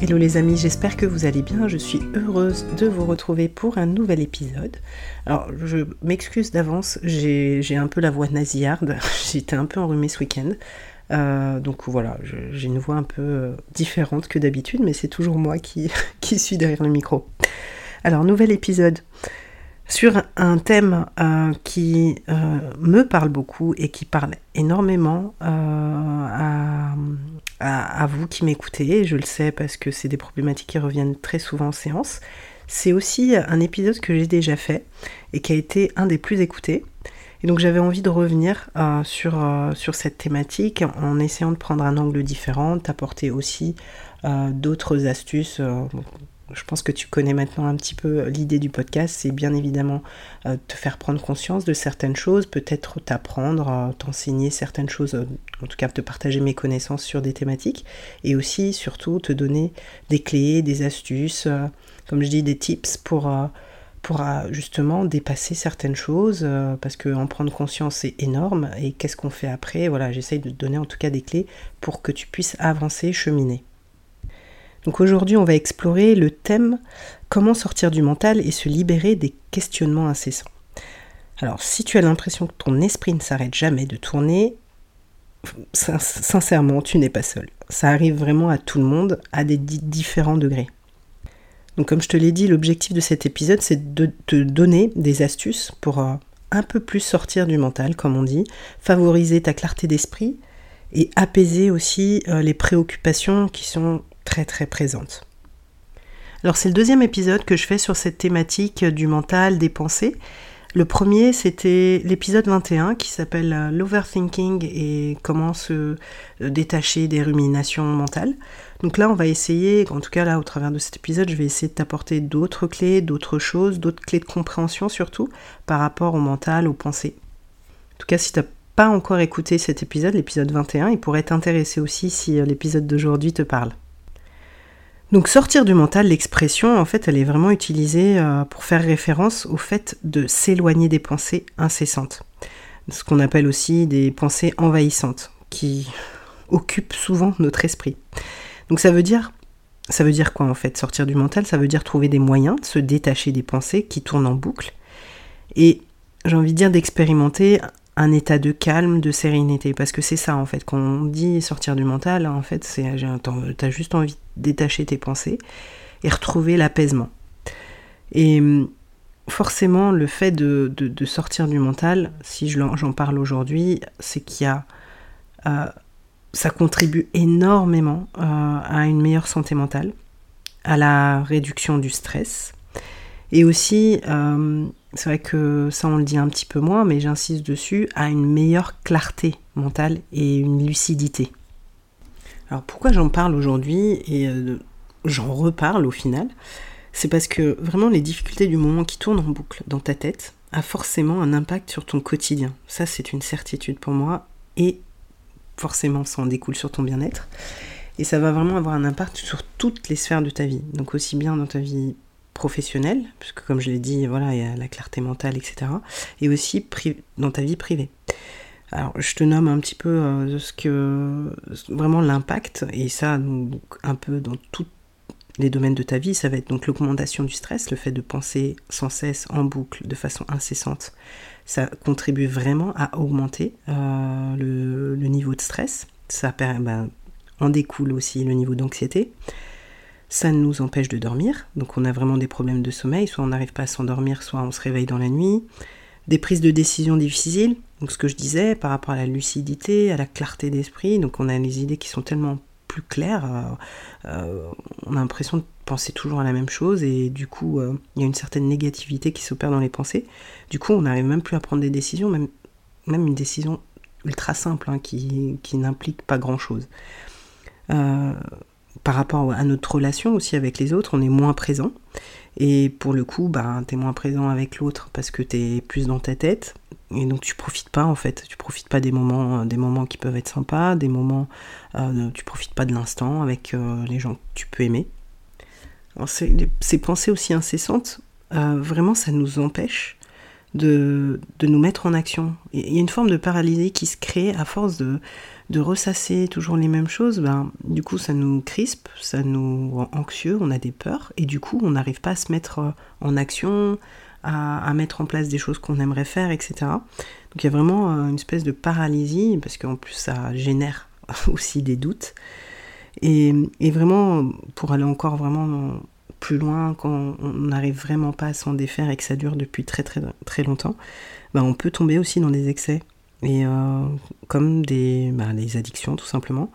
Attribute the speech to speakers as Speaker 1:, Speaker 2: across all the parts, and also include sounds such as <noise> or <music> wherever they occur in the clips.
Speaker 1: Hello les amis, j'espère que vous allez bien. Je suis heureuse de vous retrouver pour un nouvel épisode. Alors, je m'excuse d'avance, j'ai un peu la voix nasillarde. <laughs> J'étais un peu enrhumée ce week-end. Euh, donc voilà, j'ai une voix un peu euh, différente que d'habitude, mais c'est toujours moi qui, <laughs> qui suis derrière le micro. Alors, nouvel épisode sur un thème euh, qui euh, me parle beaucoup et qui parle énormément euh, à, vous qui m'écoutez. Je le sais parce que c'est des problématiques qui reviennent très souvent en séance. C'est aussi un épisode que j'ai déjà fait et qui a été un des plus écoutés. Et donc j'avais envie de revenir sur cette thématique en essayant de prendre un angle différent, d'apporter aussi d'autres astuces je pense que tu connais maintenant un petit peu l'idée du podcast, c'est bien évidemment euh, te faire prendre conscience de certaines choses, peut-être t'apprendre, euh, t'enseigner certaines choses, euh, en tout cas te partager mes connaissances sur des thématiques, et aussi surtout te donner des clés, des astuces, comme je dis, des tips pour, pour justement dépasser certaines choses, parce qu'en prendre conscience c'est énorme, et qu'est-ce qu'on fait après? Voilà, j'essaye de te donner en tout cas des clés pour que tu puisses avancer, cheminer. Donc aujourd'hui, on va explorer le thème comment sortir du mental et se libérer des questionnements incessants. Alors, si tu as l'impression que ton esprit ne s'arrête jamais de tourner, sincèrement, tu n'es pas seul. Ça arrive vraiment à tout le monde à des différents degrés. Donc, comme je te l'ai dit, l'objectif de cet épisode, c'est de te donner des astuces pour euh, un peu plus sortir du mental, comme on dit, favoriser ta clarté d'esprit et apaiser aussi euh, les préoccupations qui sont très très présente. Alors c'est le deuxième épisode que je fais sur cette thématique du mental, des pensées. Le premier, c'était l'épisode 21 qui s'appelle euh, l'overthinking et comment se euh, détacher des ruminations mentales. Donc là, on va essayer, en tout cas là, au travers de cet épisode, je vais essayer de t'apporter d'autres clés, d'autres choses, d'autres clés de compréhension surtout par rapport au mental, aux pensées. En tout cas, si tu n'as pas encore écouté cet épisode, l'épisode 21, il pourrait t'intéresser aussi si euh, l'épisode d'aujourd'hui te parle. Donc sortir du mental, l'expression, en fait, elle est vraiment utilisée euh, pour faire référence au fait de s'éloigner des pensées incessantes. Ce qu'on appelle aussi des pensées envahissantes, qui occupent souvent notre esprit. Donc ça veut dire, ça veut dire quoi en fait? Sortir du mental, ça veut dire trouver des moyens de se détacher des pensées qui tournent en boucle. Et j'ai envie de dire d'expérimenter un état de calme, de sérénité. Parce que c'est ça, en fait, quand on dit sortir du mental, en fait, c'est t'as juste envie de détacher tes pensées et retrouver l'apaisement. Et hum, forcément, le fait de, sortir du mental, si j'en parle aujourd'hui, c'est qu'il y a... Euh, ça contribue énormément euh, à une meilleure santé mentale, à la réduction du stress, et aussi euh, c'est vrai que ça on le dit un petit peu moins, mais j'insiste dessus, à une meilleure clarté mentale et une lucidité. Alors pourquoi j'en parle aujourd'hui et euh, j'en reparle au final? C'est parce que vraiment les difficultés du moment qui tournent en boucle dans ta tête a forcément un impact sur ton quotidien. Ça c'est une certitude pour moi et forcément ça en découle sur ton bien-être. Et ça va vraiment avoir un impact sur toutes les sphères de ta vie. Donc aussi bien dans ta vie professionnelle, puisque comme je l'ai dit, voilà, il y a la clarté mentale, etc. Et aussi dans ta vie privée. Alors, je te nomme un petit peu euh, ce que vraiment l'impact, et ça, un peu dans tous les domaines de ta vie, ça va être donc l'augmentation du stress, le fait de penser sans cesse en boucle, de façon incessante. Ça contribue vraiment à augmenter euh, le, niveau de stress. Ça ben, en découle aussi le niveau d'anxiété ça nous empêche de dormir. Donc on a vraiment des problèmes de sommeil, soit on n'arrive pas à s'endormir, soit on se réveille dans la nuit. des prises de décision difficiles, donc ce que je disais par rapport à la lucidité, à la clarté d'esprit, donc on a les idées qui sont tellement plus claires, euh, euh, on a l'impression de penser toujours à la même chose et du coup euh, il y a une certaine négativité qui s'opère dans les pensées. Du coup on n'arrive même plus à prendre des décisions, même, une décision ultra simple hein, qui, qui n'implique pas grand chose. Par rapport à notre relation aussi avec les autres, on est moins présent. Et pour le coup, bah, tu es moins présent avec l'autre parce que tu es plus dans ta tête. Et donc tu profites pas en fait, tu profites pas des moments, des moments qui peuvent être sympas, des moments, euh, tu profites pas de l'instant avec euh, les gens que tu peux aimer. ces pensées aussi incessantes, euh, vraiment ça nous empêche de, de, nous mettre en action. Il y a une forme de paralysie qui se crée à force de, de ressasser toujours les mêmes choses, ben, du coup ça nous crispe, ça nous rend anxieux, on a des peurs, et du coup on n'arrive pas à se mettre euh, en action, à, mettre en place des choses qu'on aimerait faire, etc. Donc il y a vraiment euh, une espèce de paralysie, parce qu'en plus ça génère <laughs> aussi des doutes. Et, vraiment, pour aller encore vraiment plus loin, quand on n'arrive vraiment pas à s'en défaire et que ça dure depuis très très très longtemps, ben on peut tomber aussi dans des excès et euh, comme des, bah, les addictions tout simplement.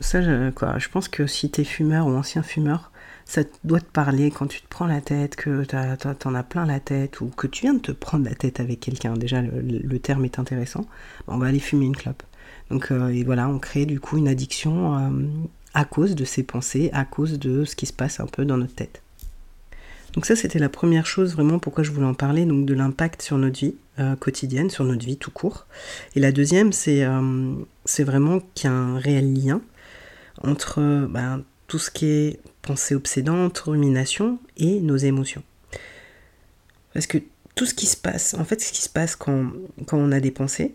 Speaker 1: Ça, je, je pense que si tu es fumeur ou ancien fumeur, ça doit te parler quand tu te prends la tête, que t'en as, plein la tête, ou que tu viens de te prendre la tête avec quelqu'un. Déjà, le, terme est intéressant. On va aller fumer une clope. Donc, euh, et voilà, on crée du coup une addiction euh, à cause de ces pensées, à cause de ce qui se passe un peu dans notre tête. Donc ça, c'était la première chose vraiment pourquoi je voulais en parler, donc de l'impact sur notre vie euh, quotidienne, sur notre vie tout court. Et la deuxième, c'est euh, vraiment qu'il y a un réel lien entre ben, tout ce qui est pensée obsédante, rumination et nos émotions. Parce que tout ce qui se passe, en fait, ce qui se passe quand, on a des pensées,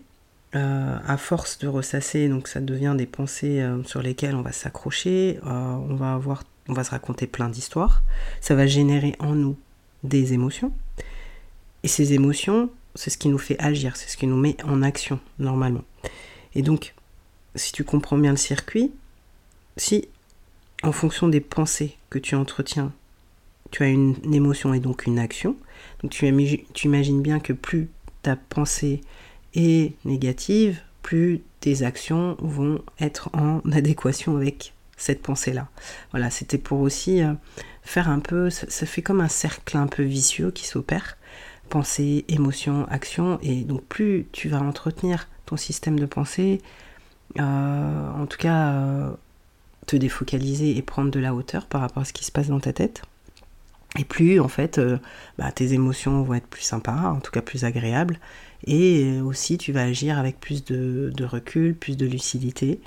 Speaker 1: euh, à force de ressasser, donc ça devient des pensées sur lesquelles on va s'accrocher, on va avoir on va se raconter plein d'histoires, ça va générer en nous des émotions. Et ces émotions, c'est ce qui nous fait agir, c'est ce qui nous met en action normalement. Et donc, si tu comprends bien le circuit, si en fonction des pensées que tu entretiens, tu as une, émotion et donc une action, tu imagines bien que plus ta pensée est négative, plus tes actions vont être en <laughs> adéquation avec cette pensée-là. Voilà, c'était pour aussi euh, faire un peu, ça, fait comme un cercle un peu vicieux qui s'opère. Pensée, émotion, action, et donc plus tu vas entretenir ton système de pensée, euh, en tout cas euh, te défocaliser et prendre de la hauteur par rapport à ce qui se passe dans ta tête, et plus en fait bah, tes émotions vont être plus sympas, en tout cas plus agréables, et aussi tu vas agir avec plus de recul, plus de lucidité,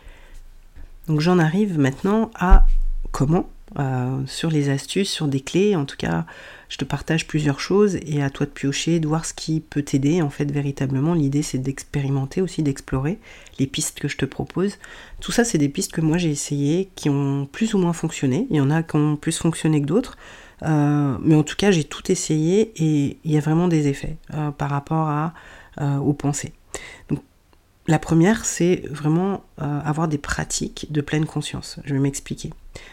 Speaker 1: donc j'en arrive maintenant à comment, euh, sur les astuces, sur des clés. En tout cas, je te partage plusieurs choses et à toi de piocher, de voir ce qui peut t'aider. En fait, véritablement, l'idée c'est d'expérimenter aussi, d'explorer les pistes que je te propose. Tout ça, c'est des pistes que moi j'ai essayées, qui ont plus ou moins fonctionné. Il y en a qui ont plus fonctionné que d'autres. Euh, mais en tout cas, j'ai tout essayé et il y a vraiment des effets euh, par rapport aux pensées. La première, c'est vraiment euh, avoir des pratiques de pleine conscience. Je vais m'expliquer.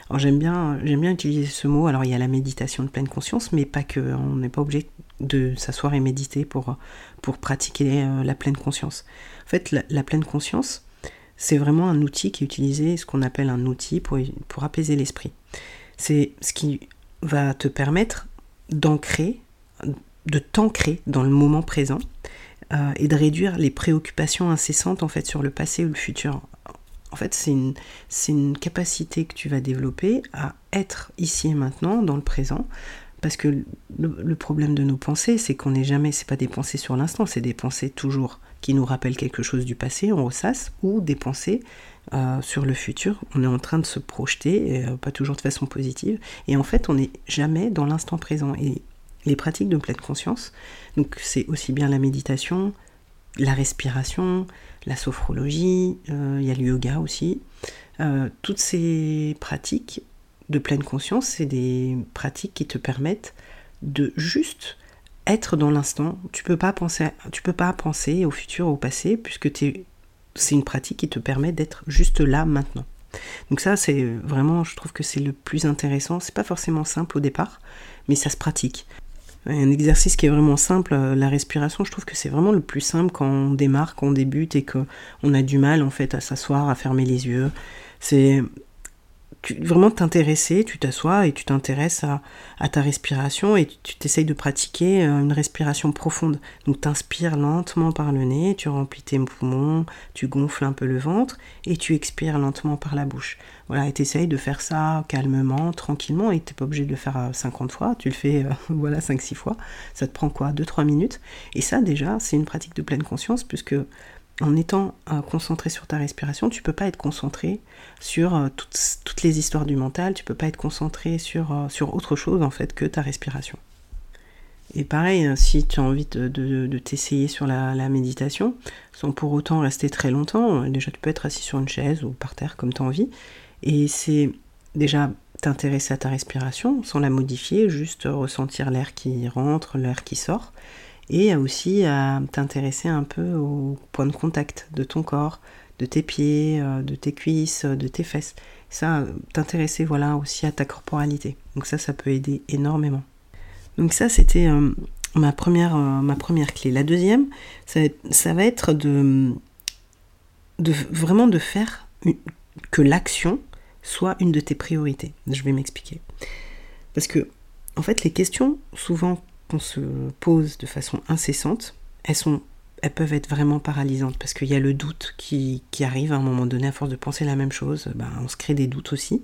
Speaker 1: Alors j'aime bien, j'aime bien utiliser ce mot. Alors il y a la méditation de pleine conscience, mais pas que. On n'est pas obligé de s'asseoir et méditer pour, pour pratiquer euh, la pleine conscience. En fait, la, pleine conscience, c'est vraiment un outil qui est utilisé, ce qu'on appelle un outil pour, pour apaiser l'esprit. C'est ce qui va te permettre d'ancrer, de t'ancrer dans le moment présent euh, et de réduire les préoccupations incessantes en fait sur le passé ou le futur. En fait, c'est une, une capacité que tu vas développer à être ici et maintenant, dans le présent, parce que le, problème de nos pensées, c'est qu'on n'est jamais, c'est pas des pensées sur l'instant, c'est des pensées toujours qui nous rappellent quelque chose du passé, on ressasse, ou des pensées euh, sur le futur. On est en train de se projeter, euh, pas toujours de façon positive, et en fait, on n'est jamais dans l'instant présent. Les pratiques de pleine conscience. Donc c'est aussi bien la méditation, la respiration, la sophrologie, euh, il y a le yoga aussi. Euh, toutes ces pratiques de pleine conscience, c'est des pratiques qui te permettent de juste être dans l'instant. Tu peux pas penser, tu peux pas penser au futur, au passé, puisque c'est une pratique qui te permet d'être juste là maintenant. Donc ça, c'est vraiment, je trouve que c'est le plus intéressant. C'est pas forcément simple au départ, mais ça se pratique. Un exercice qui est vraiment simple, euh, la respiration, je trouve que c'est vraiment le plus simple quand on démarre, quand on débute et qu'on a du mal en fait à s'asseoir, à fermer les yeux. C'est tu, vraiment t'intéresser, tu t'assois et tu t'intéresses à, ta respiration et tu t'essayes de pratiquer euh, une respiration profonde. Donc t'inspires lentement par le nez, tu remplis tes poumons, tu gonfles un peu le ventre et tu expires lentement par la bouche. Voilà, et t'essayes de faire ça calmement, tranquillement, et t'es pas obligé de le faire 50 euh, fois, tu le fais euh, <laughs> voilà 5-6 fois. Ça te prend quoi? 2-3 minutes? Et ça déjà, c'est une pratique de pleine conscience puisque en étant euh, concentré sur ta respiration, tu peux pas être concentré sur euh, toutes, les histoires du mental, tu peux pas être concentré sur, euh, sur autre chose en fait que ta respiration. Et pareil, si tu as envie de, t'essayer sur la, méditation, sans pour autant rester très longtemps, déjà tu peux être assis sur une chaise ou par terre comme tu as envie, et c'est déjà t'intéresser à ta respiration sans la modifier, juste ressentir l'air qui rentre, l'air qui sort, et aussi à t'intéresser un peu au point de contact de ton corps, de tes pieds, euh, de tes cuisses, de tes fesses. Ça, t'intéresser voilà aussi à ta corporalité. Donc ça, ça peut aider énormément. Donc ça, c'était euh, ma, première, euh, ma première clé. La deuxième, ça, va être de, de vraiment de faire que l'action soit une de tes priorités. Je vais m'expliquer. Parce que, en fait, les questions, souvent qu'on se pose de façon incessante, elles, sont, elles peuvent être vraiment paralysantes parce qu'il y a le doute qui, arrive à un moment donné à force de penser la même chose, ben, on se crée des doutes aussi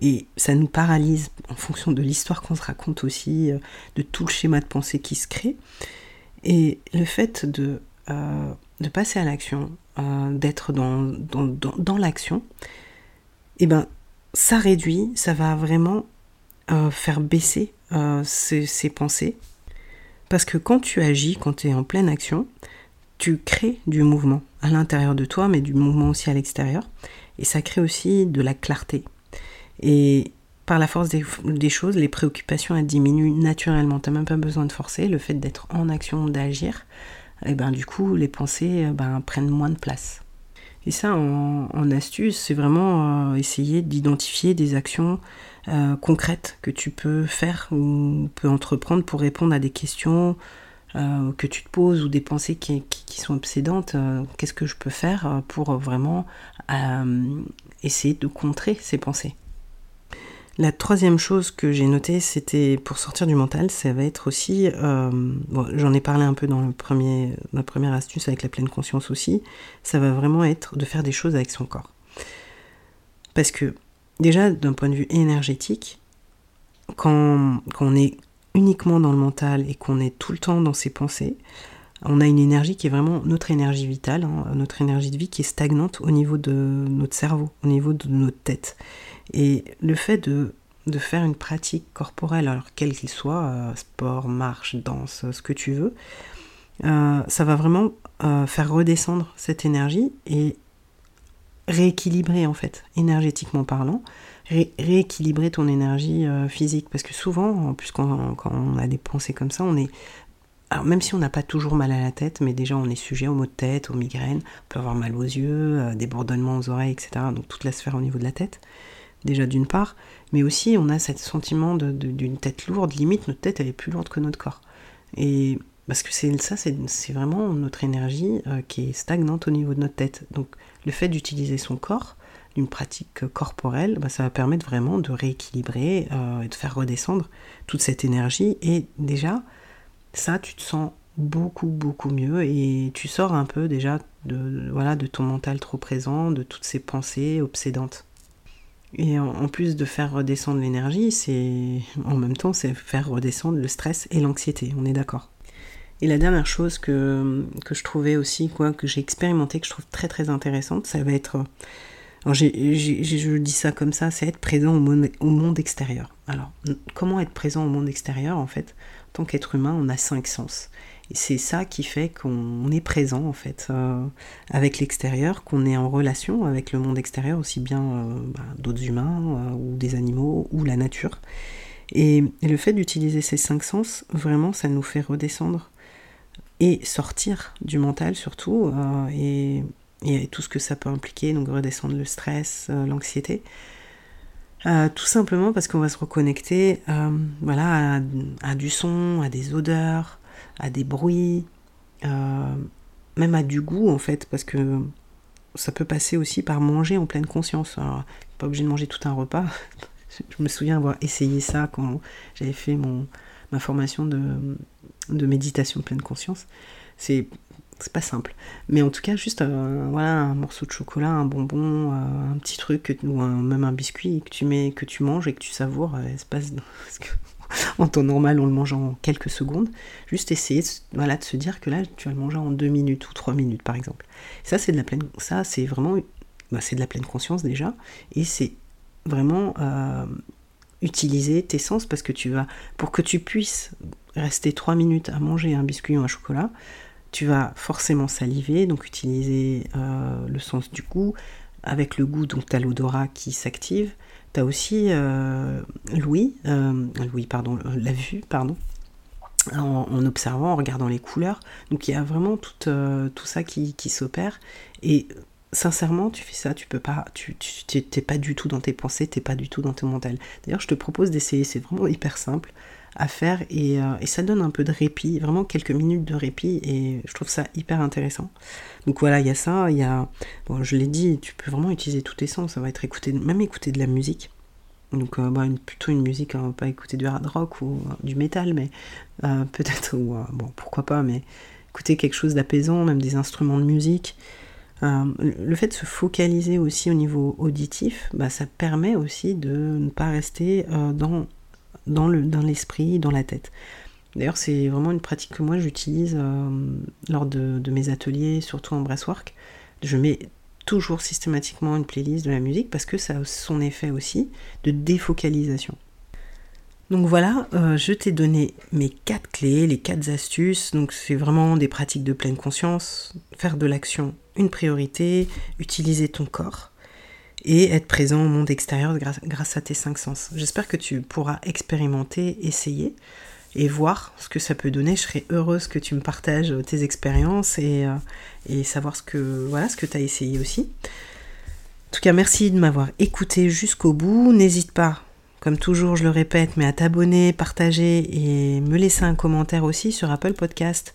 Speaker 1: et ça nous paralyse en fonction de l'histoire qu'on se raconte aussi, euh, de tout le schéma de pensée qui se crée. Et le fait de, euh, passer à l'action, euh, d'être dans, dans, l'action, et eh ben, ça réduit, ça va vraiment faire baisser ces pensées parce que quand tu agis, quand tu es en pleine action, tu crées du mouvement à l'intérieur de toi, mais du mouvement aussi à l'extérieur. Et ça crée aussi de la clarté. Et par la force des, choses, les préoccupations elles diminuent naturellement. Tu n'as même pas besoin de forcer. Le fait d'être en action, d'agir, et eh ben du coup, les pensées eh ben, prennent moins de place. Et ça, en, astuce, c'est vraiment euh, essayer d'identifier des actions euh, concrètes que tu peux faire ou peux entreprendre pour répondre à des questions euh, que tu te poses ou des pensées qui, sont obsédantes. Qu'est-ce que je peux faire pour vraiment essayer de contrer ces pensées? La troisième chose que j'ai notée, c'était pour sortir du mental, ça va être aussi, euh, j'en ai parlé un peu dans le ma première astuce avec la pleine conscience aussi, ça va vraiment être de faire des choses avec son corps. Parce que déjà, d'un point de vue énergétique, quand, on est uniquement dans le mental et qu'on est tout le temps dans ses pensées, on a une énergie qui est vraiment notre énergie vitale, hein, notre énergie de vie qui est stagnante au niveau de notre cerveau, au niveau de notre tête. Et le fait de, de faire une pratique corporelle, alors quel qu'il soit, euh, sport, marche, danse, ce que tu veux, euh, ça va vraiment euh, faire redescendre cette énergie et rééquilibrer en fait, énergétiquement parlant, rééquilibrer ton énergie physique. Parce que souvent, en plus quand, on a des pensées comme ça, on est... Alors même si on n'a pas toujours mal à la tête, mais déjà on est sujet aux maux de tête, aux migraines, on peut avoir mal aux yeux, des bourdonnements aux oreilles, etc. Donc toute la sphère au niveau de la tête déjà d'une part, mais aussi on a ce sentiment d'une tête lourde, limite notre tête elle est plus lourde que notre corps. Et parce que c'est ça, c'est vraiment notre énergie euh, qui est stagnante au niveau de notre tête. Donc le fait d'utiliser son corps, d'une pratique corporelle, bah, ça va permettre vraiment de rééquilibrer euh, et de faire redescendre toute cette énergie. Et déjà, ça, tu te sens beaucoup beaucoup mieux et tu sors un peu déjà voilà, de ton mental trop présent, de toutes ces pensées obsédantes. Et en, plus de faire redescendre l'énergie, c'est en même temps c'est faire redescendre le stress et l'anxiété, on est d'accord. Et la dernière chose que, que je trouvais aussi, quoi, que j'ai expérimenté, que je trouve très très intéressante, ça va être, alors je dis ça comme ça, c'est être présent au monde, au monde extérieur. Alors, comment être présent au monde extérieur En fait, en tant qu'être humain, on a cinq sens. Et c'est ça qui fait qu'on est présent en fait euh, avec l'extérieur, qu'on est en relation avec le monde extérieur, aussi bien euh, bah, d'autres humains euh, ou des animaux ou la nature. Et, le fait d'utiliser ces cinq sens, vraiment, ça nous fait redescendre et sortir du mental surtout, et, tout ce que ça peut impliquer, donc redescendre le stress, l'anxiété. Tout simplement parce qu'on va se reconnecter voilà, à, du son, à des odeurs, à des bruits, euh, même à du goût en fait, parce que ça peut passer aussi par manger en pleine conscience. Alors, pas obligé de manger tout un repas. <laughs> Je me souviens avoir essayé ça quand j'avais fait mon, ma formation de, de méditation pleine conscience. C'est c'est pas simple. Mais en tout cas, juste euh, voilà, un morceau de chocolat, un bonbon, euh, un petit truc, ou même un biscuit que tu mets, que tu manges et que tu savoures, euh, espace parce <laughs> que <laughs> en temps normal, on le mange en quelques secondes. Juste essayer voilà, de se dire que là, tu vas le manger en deux minutes ou trois minutes, par exemple. ça, c'est de la pleine, ça, c'est vraiment, bah, c'est de la pleine conscience déjà, et c'est vraiment utiliser tes sens parce que tu vas, pour que tu puisses rester trois minutes à manger un biscuit ou un chocolat, tu vas forcément saliver, donc utiliser euh, le sens du goût. Avec le goût, donc tu as l'odorat qui s'active. Tu as aussi euh, l'ouïe, euh, pardon, la vue, pardon, en, observant, en regardant les couleurs. Donc il y a vraiment tout, tout ça qui, qui s'opère. Et sincèrement, tu fais ça, tu peux pas, tu t'es pas du tout dans tes pensées, t'es pas du tout dans ton mental. D'ailleurs, je te propose d'essayer, c'est vraiment hyper simple à faire euh, et, ça donne un peu de répit, vraiment quelques minutes de répit et je trouve ça hyper intéressant. Donc voilà, il y a ça, il y a, bon, je l'ai dit, tu peux vraiment utiliser tous tes sens, ça va être écouter, même écouter de la musique. Donc euh, bah, plutôt une musique, hein, pas écouter du hard rock ou euh, du métal, mais <laughs> peut-être, ou bon, pourquoi pas, mais écouter quelque chose d'apaisant, même des instruments de musique. le fait de se focaliser aussi au niveau auditif, bah, ça permet aussi de ne pas rester dans dans l'esprit, dans, dans la tête. D'ailleurs, c'est vraiment une pratique que moi j'utilise euh, lors de, mes ateliers, surtout en breathwork. Je mets toujours systématiquement une playlist de la musique parce que ça a son effet aussi de défocalisation. Donc voilà, euh, je t'ai donné mes quatre clés, les quatre astuces. Donc c'est vraiment des pratiques de pleine conscience, faire de l'action une priorité, utiliser ton corps et être présent au monde extérieur grâce, à tes cinq sens. J'espère que tu pourras expérimenter, essayer et voir ce que ça peut donner. Je serais heureuse que tu me partages tes expériences et, euh, et savoir ce que voilà ce que tu as essayé aussi. En tout cas, merci de m'avoir écouté jusqu'au bout. N'hésite pas, comme toujours, je le répète, mais à t'abonner, partager et me laisser un commentaire aussi sur Apple Podcast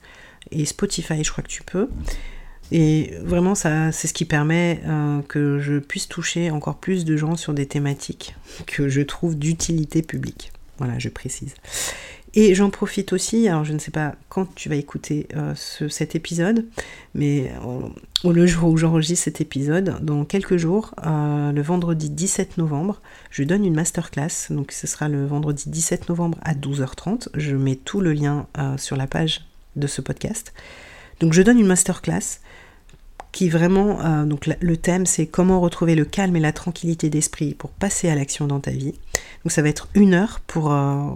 Speaker 1: et Spotify, je crois que tu peux. Et vraiment, ça, c'est ce qui permet euh, que je puisse toucher encore plus de gens sur des thématiques que je trouve d'utilité publique. Voilà, je précise. Et j'en profite aussi, alors je ne sais pas quand tu vas écouter euh, cet épisode, mais au le jour où j'enregistre cet épisode, dans quelques jours, euh, le vendredi 17 novembre, je donne une masterclass. Donc ce sera le vendredi 17 novembre à 12h30. Je mets tout le lien sur la page de ce podcast. Donc je donne une masterclass qui vraiment, euh, donc le thème c'est comment retrouver le calme et la tranquillité d'esprit pour passer à l'action dans ta vie. Donc ça va être une heure pour, euh,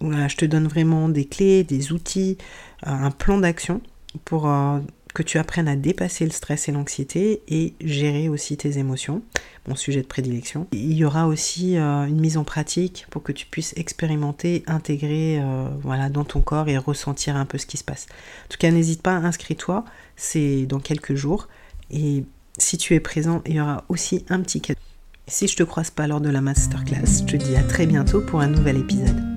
Speaker 1: voilà, je te donne vraiment des clés, des outils, euh, un plan d'action pour que tu apprennes à dépasser le stress et l'anxiété et gérer aussi tes émotions, mon sujet de prédilection. Il y aura aussi une mise en pratique pour que tu puisses expérimenter, intégrer voilà, dans ton corps et ressentir un peu ce qui se passe. En tout cas, n'hésite pas, inscris-toi, c'est dans quelques jours. Et si tu es présent, il y aura aussi un petit cadeau. Si je te croise pas lors de la masterclass, je te dis à très bientôt pour un nouvel épisode.